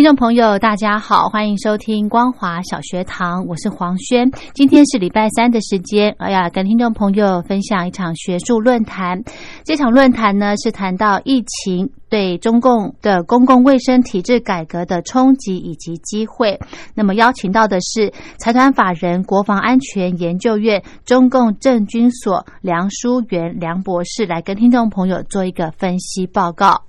听众朋友，大家好，欢迎收听光华小学堂，我是黄轩。今天是礼拜三的时间，哎呀，跟听众朋友分享一场学术论坛。这场论坛呢，是谈到疫情对中共的公共卫生体制改革的冲击以及机会。那么邀请到的是财团法人国防安全研究院中共政军所梁书元梁博士，来跟听众朋友做一个分析报告。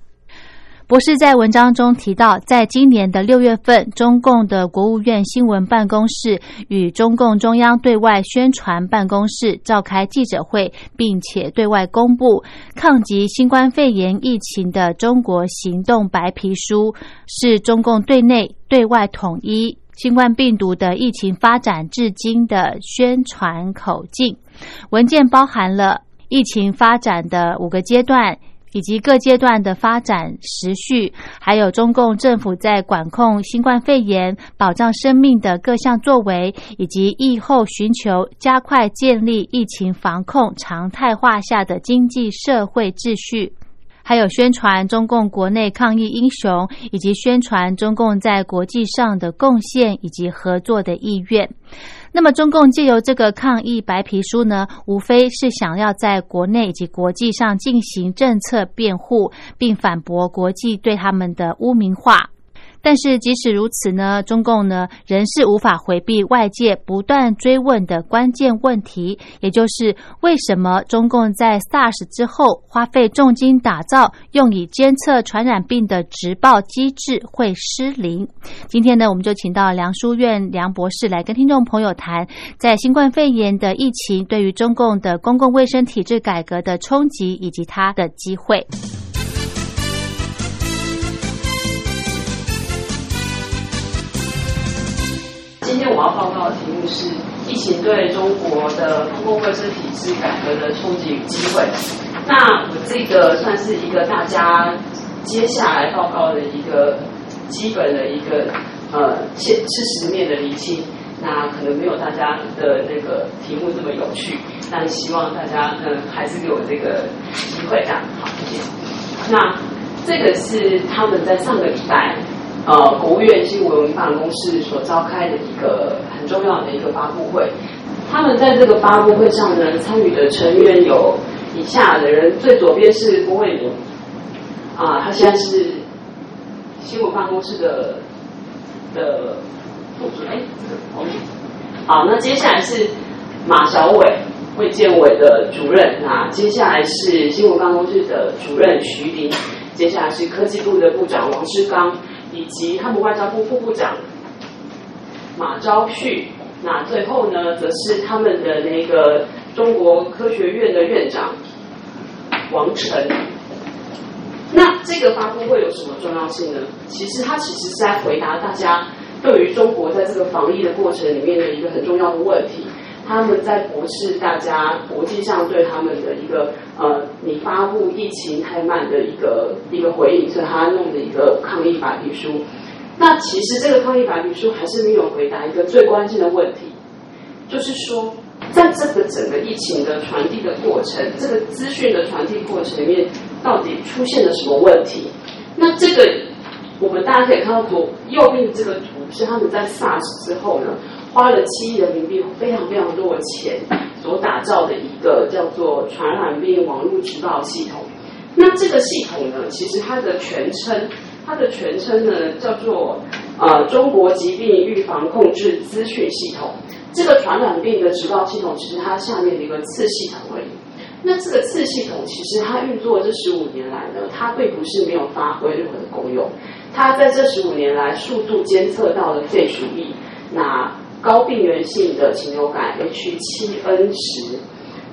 博士在文章中提到，在今年的六月份，中共的国务院新闻办公室与中共中央对外宣传办公室召开记者会，并且对外公布抗击新冠肺炎疫情的中国行动白皮书，是中共对内对外统一新冠病毒的疫情发展至今的宣传口径。文件包含了疫情发展的五个阶段。以及各阶段的发展时序，还有中共政府在管控新冠肺炎、保障生命的各项作为，以及疫后寻求加快建立疫情防控常态化下的经济社会秩序，还有宣传中共国内抗疫英雄，以及宣传中共在国际上的贡献以及合作的意愿。那么，中共借由这个抗议白皮书呢，无非是想要在国内以及国际上进行政策辩护，并反驳国际对他们的污名化。但是即使如此呢，中共呢仍是无法回避外界不断追问的关键问题，也就是为什么中共在 SARS 之后花费重金打造用以监测传染病的直报机制会失灵？今天呢，我们就请到梁书院梁博士来跟听众朋友谈，在新冠肺炎的疫情对于中共的公共卫生体制改革的冲击以及它的机会。今天我要报告的题目是疫情对中国的公共卫生体制改革的冲击与机会。那我这个算是一个大家接下来报告的一个基本的一个呃现事实面的厘清。那可能没有大家的那个题目这么有趣，但希望大家嗯还是给我这个机会，这样好，谢谢。那这个是他们在上个礼拜。呃，国务院新闻办公室所召开的一个很重要的一个发布会，他们在这个发布会上呢，参与的成员有以下的人，最左边是郭卫民，啊，他现在是新闻办公室的的副主任，哎，好，那接下来是马小伟，卫健委的主任，那接下来是新闻办公室的主任徐林，接下来是科技部的部长王志刚。以及他们外交部副部长马昭旭，那最后呢，则是他们的那个中国科学院的院长王晨。那这个发布会有什么重要性呢？其实它其实是在回答大家对于中国在这个防疫的过程里面的一个很重要的问题。他们在博士大家国际上对他们的一个呃，你发布疫情太慢的一个一个回应，所以他弄的一个抗议白皮书。那其实这个抗议白皮书还是没有回答一个最关键的问题，就是说，在这个整个疫情的传递的过程，这个资讯的传递过程里面，到底出现了什么问题？那这个我们大家可以看到左右边这个图，是他们在 SARS 之后呢？花了七亿人民币，非常非常多的钱所打造的一个叫做传染病网络直报系统。那这个系统呢，其实它的全称，它的全称呢叫做呃中国疾病预防控制资讯系统。这个传染病的指报系统，其实它下面的一个次系统而已。那这个次系统其实它运作这十五年来呢，它并不是没有发挥任何的功用。它在这十五年来，速度监测到了肺鼠疫、那高病原性的禽流感 H7N10。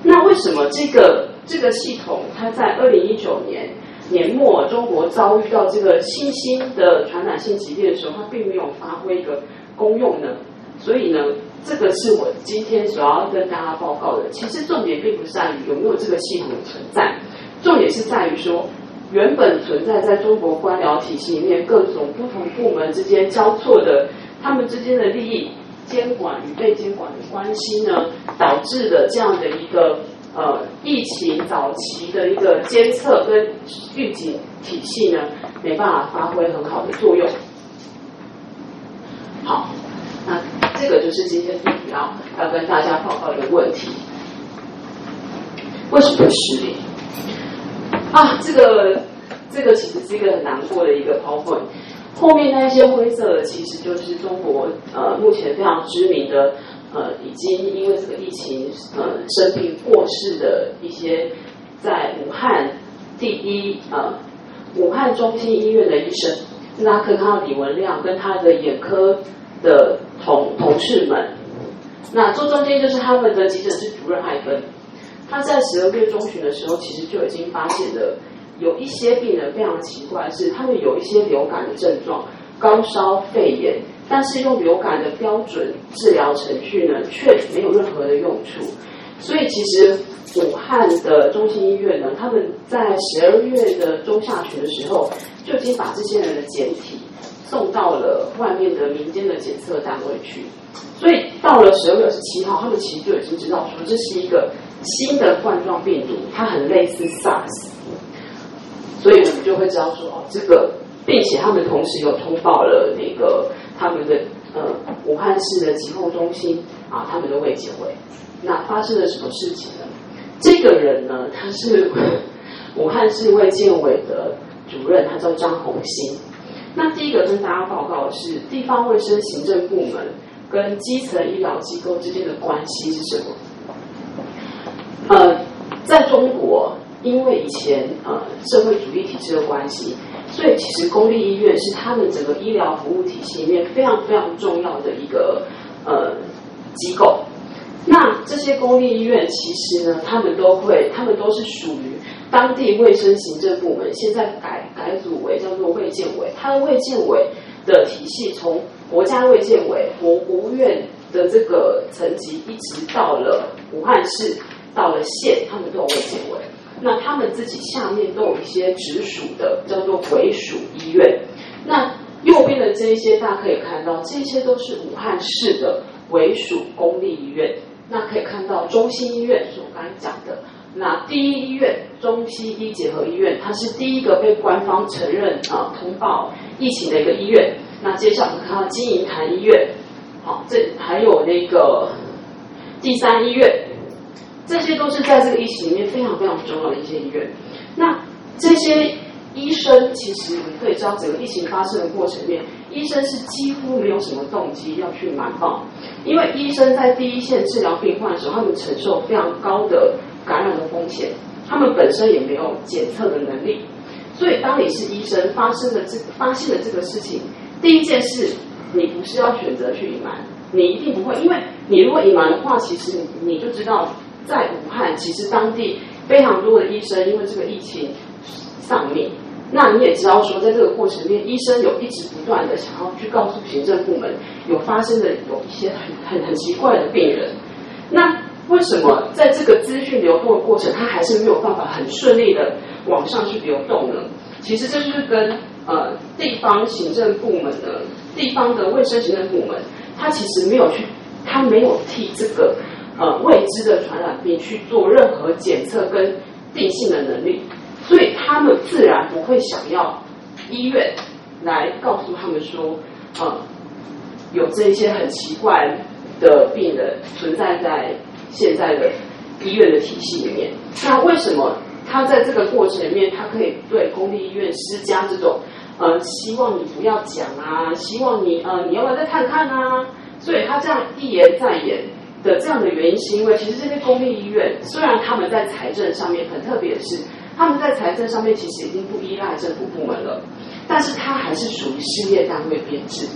那为什么这个这个系统它在二零一九年年末中国遭遇到这个新兴的传染性疾病的时候，它并没有发挥一个功用呢？所以呢，这个是我今天所要跟大家报告的。其实重点并不在于有没有这个系统的存在，重点是在于说，原本存在在中国官僚体系里面各种不同部门之间交错的，他们之间的利益监管与被监管的关系呢，导致的这样的一个呃疫情早期的一个监测跟预警体系呢，没办法发挥很好的作用。好，那。这个就是今天最主要要跟大家报告的问题。为什么会失联？啊，这个这个其实是一个很难过的一个 PowerPoint。后面那些灰色的，其实就是中国呃目前非常知名的呃已经因为这个疫情呃生病过世的一些在武汉第一呃武汉中心医院的医生，大家可以看到李文亮跟他的眼科。的同同事们，那坐中间就是他们的急诊室主任艾芬，他在十二月中旬的时候，其实就已经发现了有一些病人非常奇怪，是他们有一些流感的症状，高烧、肺炎，但是用流感的标准治疗程序呢，却没有任何的用处。所以其实武汉的中心医院呢，他们在十二月的中下旬的时候，就已经把这些人的简体。送到了外面的民间的检测单位去，所以到了十二月二十七号，他们其实就已经知道说这是一个新的冠状病毒，它很类似 SARS，所以我们就会知道说哦，这个，并且他们同时有通报了那个他们的呃武汉市的疾控中心啊，他们的卫健委，那发生了什么事情呢？这个人呢，他是武汉市卫健委的主任，他叫张红星。那第一个跟大家报告的是地方卫生行政部门跟基层医疗机构之间的关系是什么？呃，在中国，因为以前呃社会主义体制的关系，所以其实公立医院是他们整个医疗服务体系里面非常非常重要的一个呃机构。那这些公立医院其实呢，他们都会，他们都是属于。当地卫生行政部门现在改改组为叫做卫健委，它的卫健委的体系从国家卫健委、国国务院的这个层级，一直到了武汉市，到了县，他们都有卫健委。那他们自己下面都有一些直属的叫做委属医院。那右边的这一些，大家可以看到，这些都是武汉市的委属公立医院。那可以看到中心医院是我刚才讲的。那第一医院中西医结合医院，它是第一个被官方承认啊通报疫情的一个医院。那接下来我们看到金银潭医院，好，这还有那个第三医院，这些都是在这个疫情里面非常非常重要的一些医院。那这些医生其实你可以知道，整个疫情发生的过程面，医生是几乎没有什么动机要去瞒报，因为医生在第一线治疗病患的时候，他们承受非常高的。感染的风险，他们本身也没有检测的能力，所以当你是医生，发生了这发现了这个事情，第一件事，你不是要选择去隐瞒，你一定不会，因为你如果隐瞒的话，其实你你就知道，在武汉，其实当地非常多的医生因为这个疫情丧命，那你也知道说，在这个过程里面，医生有一直不断的想要去告诉行政部门，有发生的有一些很很很奇怪的病人，那。为什么在这个资讯流动的过程，它还是没有办法很顺利的往上去流动呢？其实这就是跟呃地方行政部门的地方的卫生行政部门，它其实没有去，它没有替这个呃未知的传染病去做任何检测跟定性的能力，所以他们自然不会想要医院来告诉他们说，呃有这些很奇怪的病人存在在。现在的医院的体系里面，那为什么他在这个过程里面，他可以对公立医院施加这种呃，希望你不要讲啊，希望你呃，你要不要再看看啊？所以他这样一言再言的这样的原因，是因为其实这些公立医院虽然他们在财政上面很特别的是，他们在财政上面其实已经不依赖政府部门了，但是它还是属于事业单位编制。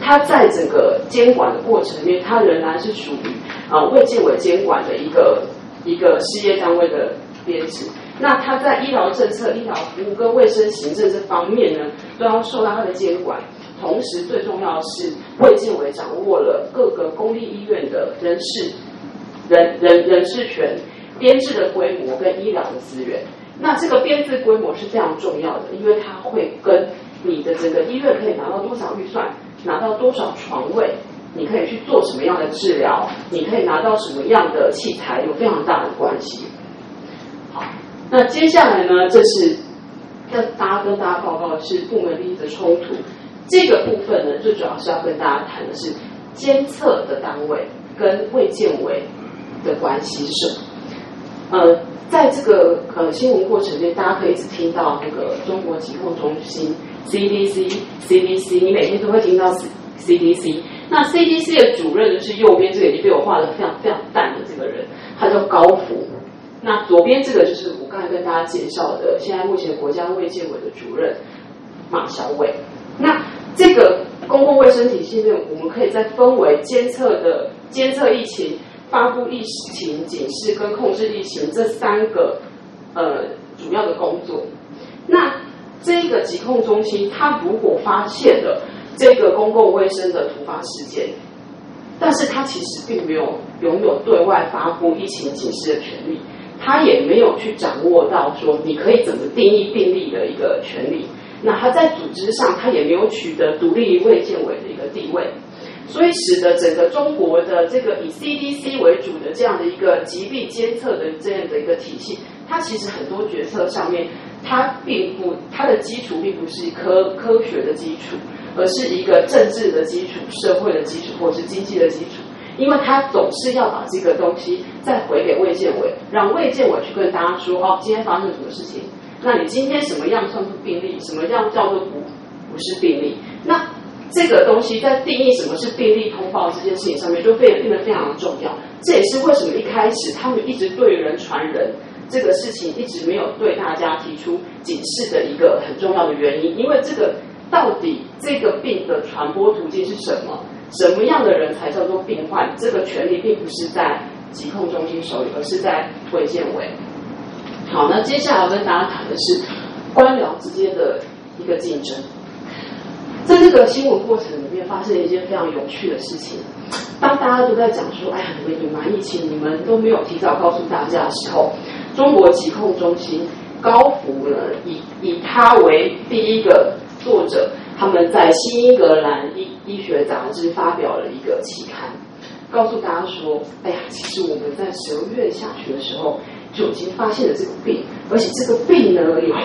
它在整个监管的过程里面，它仍然是属于呃卫健委监管的一个一个事业单位的编制。那它在医疗政策、医疗服务跟卫生行政这方面呢，都要受到它的监管。同时，最重要的是，卫健委掌握了各个公立医院的人事、人人人事权、编制的规模跟医疗的资源。那这个编制规模是非常重要的，因为它会跟你的整个医院可以拿到多少预算。拿到多少床位，你可以去做什么样的治疗，你可以拿到什么样的器材，有非常大的关系。好，那接下来呢，这是跟大家跟大家报告的是部门利益的冲突。这个部分呢，最主要是要跟大家谈的是监测的单位跟卫健委的关系是什么。呃，在这个呃新闻过程中，大家可以一直听到那个中国疾控中心。CDC CDC，你每天都会听到 CDC。那 CDC 的主任就是右边这个已经被我画的非常非常淡的这个人，他叫高福。那左边这个就是我刚才跟大家介绍的，现在目前国家卫健委的主任马小伟。那这个公共卫生体系内，我们可以再分为监测的监测疫情、发布疫情警示跟控制疫情这三个呃主要的工作。那这个疾控中心，它如果发现了这个公共卫生的突发事件，但是它其实并没有拥有对外发布疫情警示的权利，它也没有去掌握到说你可以怎么定义病例的一个权利。那它在组织上，它也没有取得独立卫健委的一个地位，所以使得整个中国的这个以 CDC 为主的这样的一个疾病监测的这样的一个体系，它其实很多决策上面。它并不，它的基础并不是科科学的基础，而是一个政治的基础、社会的基础，或是经济的基础。因为它总是要把这个东西再回给卫健委，让卫健委去跟大家说：哦，今天发生什么事情？那你今天什么样算是病例？什么样叫做不不是病例？那这个东西在定义什么是病例通报这件事情上面，就变变得非常的重要。这也是为什么一开始他们一直对人传人。这个事情一直没有对大家提出警示的一个很重要的原因，因为这个到底这个病的传播途径是什么？什么样的人才叫做病患？这个权利并不是在疾控中心手里，而是在卫健委。好，那接下来要跟大家谈的是官僚之间的一个竞争。在这个新闻过程里面，发生了一件非常有趣的事情。当大家都在讲说：“哎呀，你们隐瞒疫情，你们都没有提早告诉大家的时候。”中国疾控中心高福呢，以以他为第一个作者，他们在《新英格兰医医学杂志》发表了一个期刊，告诉大家说：“哎呀，其实我们在十二月下旬的时候就已经发现了这个病，而且这个病呢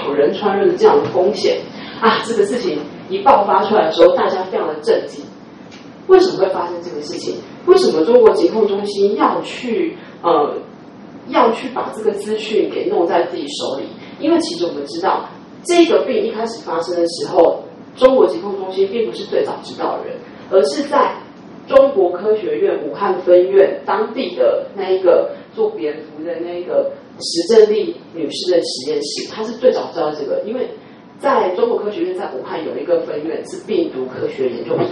有人传人的这样的风险啊！这个事情一爆发出来的时候，大家非常的震惊。为什么会发生这个事情？为什么中国疾控中心要去呃？”要去把这个资讯给弄在自己手里，因为其实我们知道，这个病一开始发生的时候，中国疾控中心并不是最早知道的人，而是在中国科学院武汉分院当地的那一个做蝙蝠的那个石正丽女士的实验室，她是最早知道这个，因为在中国科学院在武汉有一个分院是病毒科学研究所，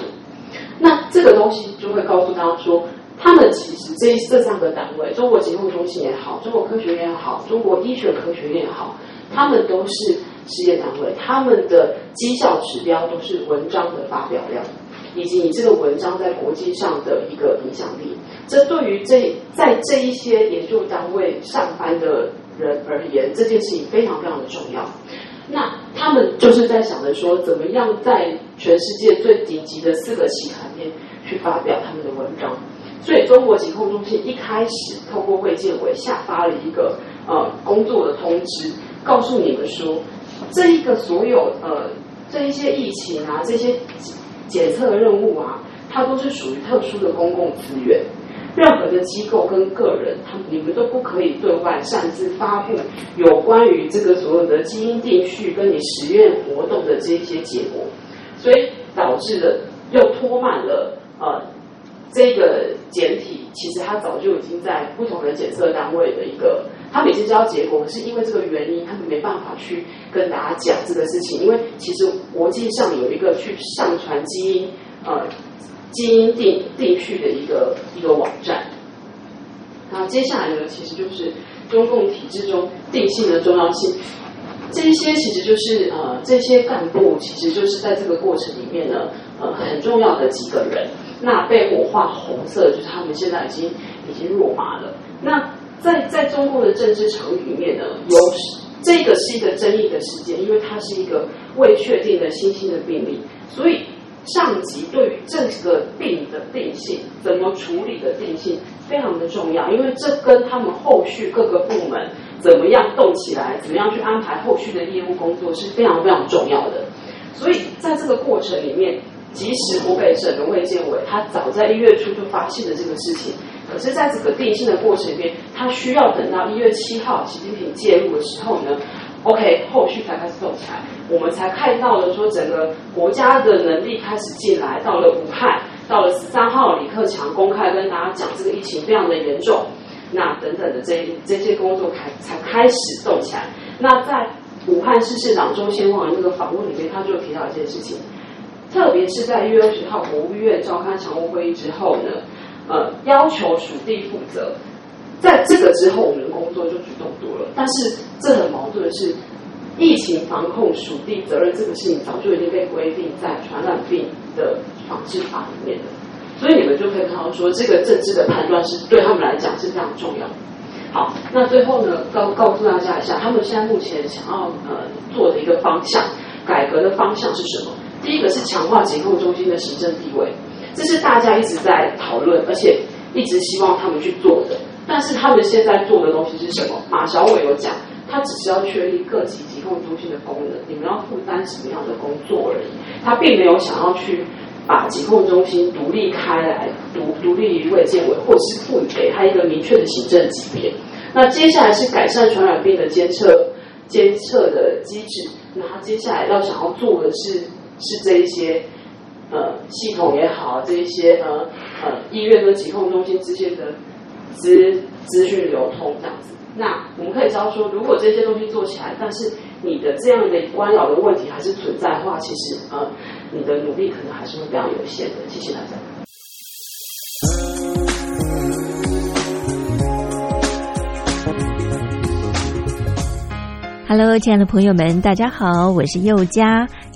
那这个东西就会告诉大家说。他们其实这这三个单位，中国疾控中心也好，中国科学院也好，中国医学科学院也好，他们都是事业单位，他们的绩效指标都是文章的发表量，以及你这个文章在国际上的一个影响力。这对于这在这一些研究单位上班的人而言，这件事情非常非常的重要。那他们就是在想着说，怎么样在全世界最顶级的四个期刊面去发表他们的文章。所以，中国疾控中心一开始透过卫健委下发了一个呃工作的通知，告诉你们说，这一个所有呃这一些疫情啊，这些检测任务啊，它都是属于特殊的公共资源，任何的机构跟个人，他你们都不可以对外擅自发布有关于这个所有的基因定序跟你实验活动的这些结果，所以导致了又拖慢了呃。这个简体其实它早就已经在不同的检测单位的一个，他们已经知道结果，是因为这个原因，他们没办法去跟大家讲这个事情，因为其实国际上有一个去上传基因呃基因定定序的一个一个网站。那接下来呢，其实就是中共体制中定性的重要性。这些其实就是呃，这些干部其实就是在这个过程里面呢，呃，很重要的几个人。那被火画红色，就是他们现在已经已经落马了。那在在中共的政治场域里面呢，有这个是一个争议的事件，因为它是一个未确定的新兴的病例，所以上级对于这个病的定性、怎么处理的定性非常的重要，因为这跟他们后续各个部门。怎么样动起来？怎么样去安排后续的业务工作是非常非常重要的。所以在这个过程里面，即使湖北省的卫健委他早在一月初就发现了这个事情，可是在这个定性的过程里面，他需要等到一月七号习近平介入的时候呢，OK，后续才开始动起来，我们才看到了说整个国家的能力开始进来，到了武汉，到了十三号，李克强公开跟大家讲这个疫情非常的严重。那等等的这这些工作开才开始动起来。那在武汉市市长周先旺的那个访问里面，他就提到一件事情，特别是在一月二十号国务院召开常务会议之后呢，呃，要求属地负责。在这个之后，我们的工作就主动多了。但是这很矛盾的是，疫情防控属地责任这个事情早就已经被规定在传染病的防治法里面了。所以你们就可以看到，说这个政治的判断是对他们来讲是非常重要的。好，那最后呢，告告诉大家一下，他们现在目前想要呃做的一个方向，改革的方向是什么？第一个是强化疾控中心的行政地位，这是大家一直在讨论，而且一直希望他们去做的。但是他们现在做的东西是什么？马小伟有讲，他只是要确立各级疾控中心的功能，你们要负担什么样的工作而已，他并没有想要去。把疾控中心独立开来，独独立于卫健委，或者是赋予给他一个明确的行政级别。那接下来是改善传染病的监测监测的机制。那他接下来要想要做的是是这一些呃系统也好，这一些呃呃医院跟疾控中心之间的资资讯流通这样子。那我们可以知道说，如果这些东西做起来，但是你的这样的官僚的问题还是存在的话，其实呃，你的努力可能还是会非常有限的。谢谢大家。Hello，亲爱的朋友们，大家好，我是佑佳。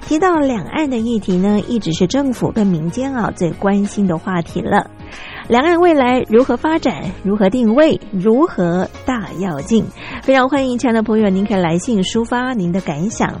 提到两岸的议题呢，一直是政府跟民间啊最关心的话题了。两岸未来如何发展？如何定位？如何大跃进？非常欢迎亲爱的朋友，您可以来信抒发您的感想。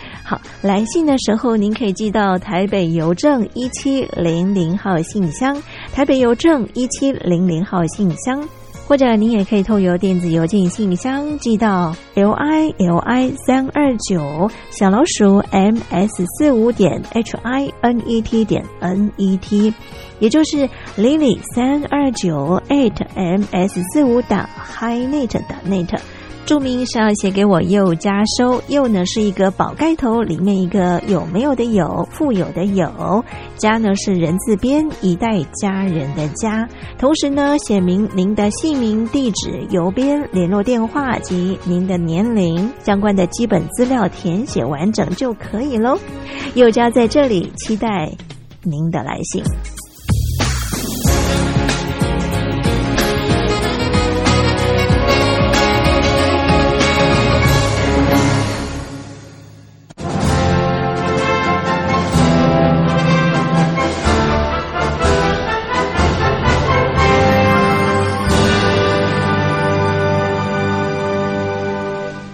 好，来信的时候您可以寄到台北邮政一七零零号信箱，台北邮政一七零零号信箱，或者您也可以透邮电子邮件信箱寄到 l i l i 三二九小老鼠 m s 四五点 h i n e t 点 n e t，也就是 lily 三二九 eight m s 四五打 hinet 打 net。注明是要写给我又家收，又呢是一个宝盖头，里面一个有没有的有，富有的有，家呢是人字边，一代家人的家。同时呢，写明您的姓名、地址、邮编、联络电话及您的年龄，相关的基本资料填写完整就可以喽。又家在这里期待您的来信。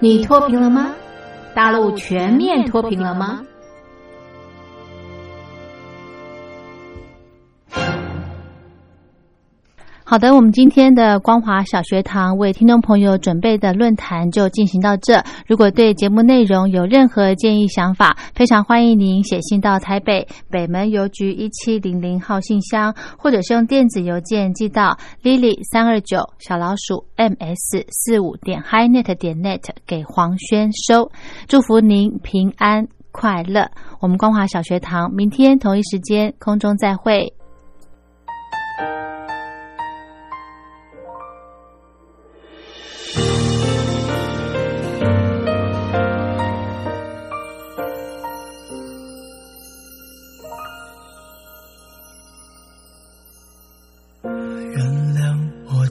你脱贫了吗？大陆全面脱贫了吗？好的，我们今天的光华小学堂为听众朋友准备的论坛就进行到这。如果对节目内容有任何建议想法，非常欢迎您写信到台北北门邮局一七零零号信箱，或者是用电子邮件寄到 lily 三二九小老鼠 ms 四五点 HiNet 点 net 给黄轩收。祝福您平安快乐。我们光华小学堂明天同一时间空中再会。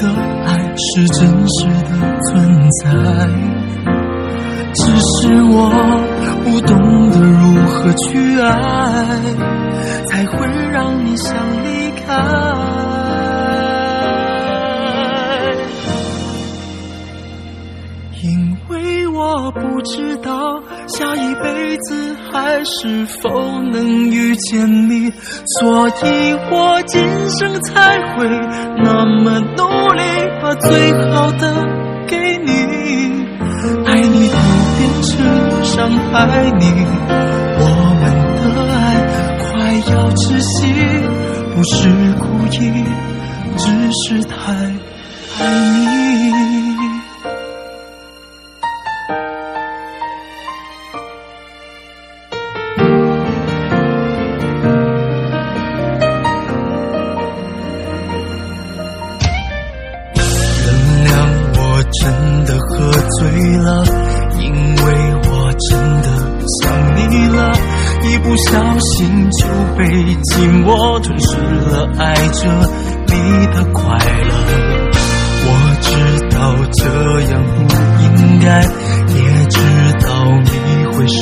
的爱是真实的存在，只是我不懂得如何去爱，才会让你想离开。因为我不知道下一辈子还是否能遇见你，所以我今生才会那么努力，把最好的给你。爱你都变成伤害你，我们的爱快要窒息，不是故意，只是太爱你。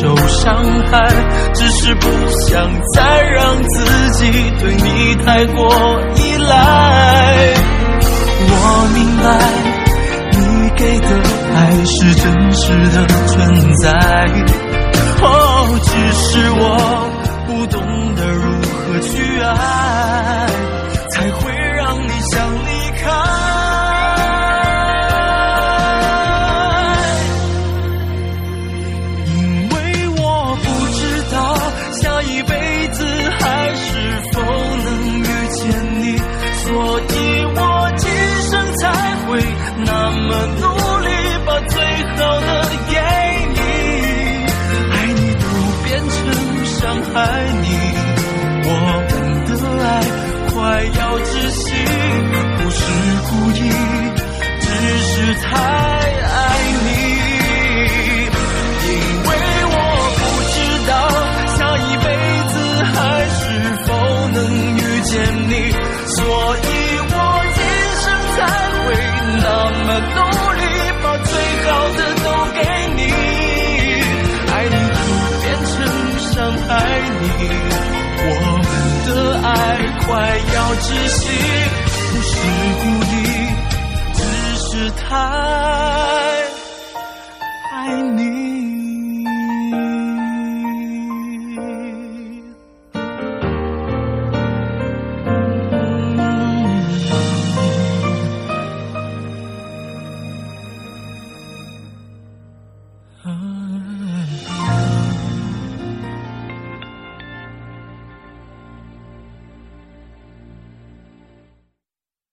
受伤害，只是不想再让自己对你太过依赖。我明白你给的爱是真实的存在，哦，只是我不懂得如。何去爱，还爱你因为我不知道下一辈子还是否能遇见你所以我今生才会那么努力把最好的都给你爱你就变成伤害你我们的爱快要窒息。太爱你。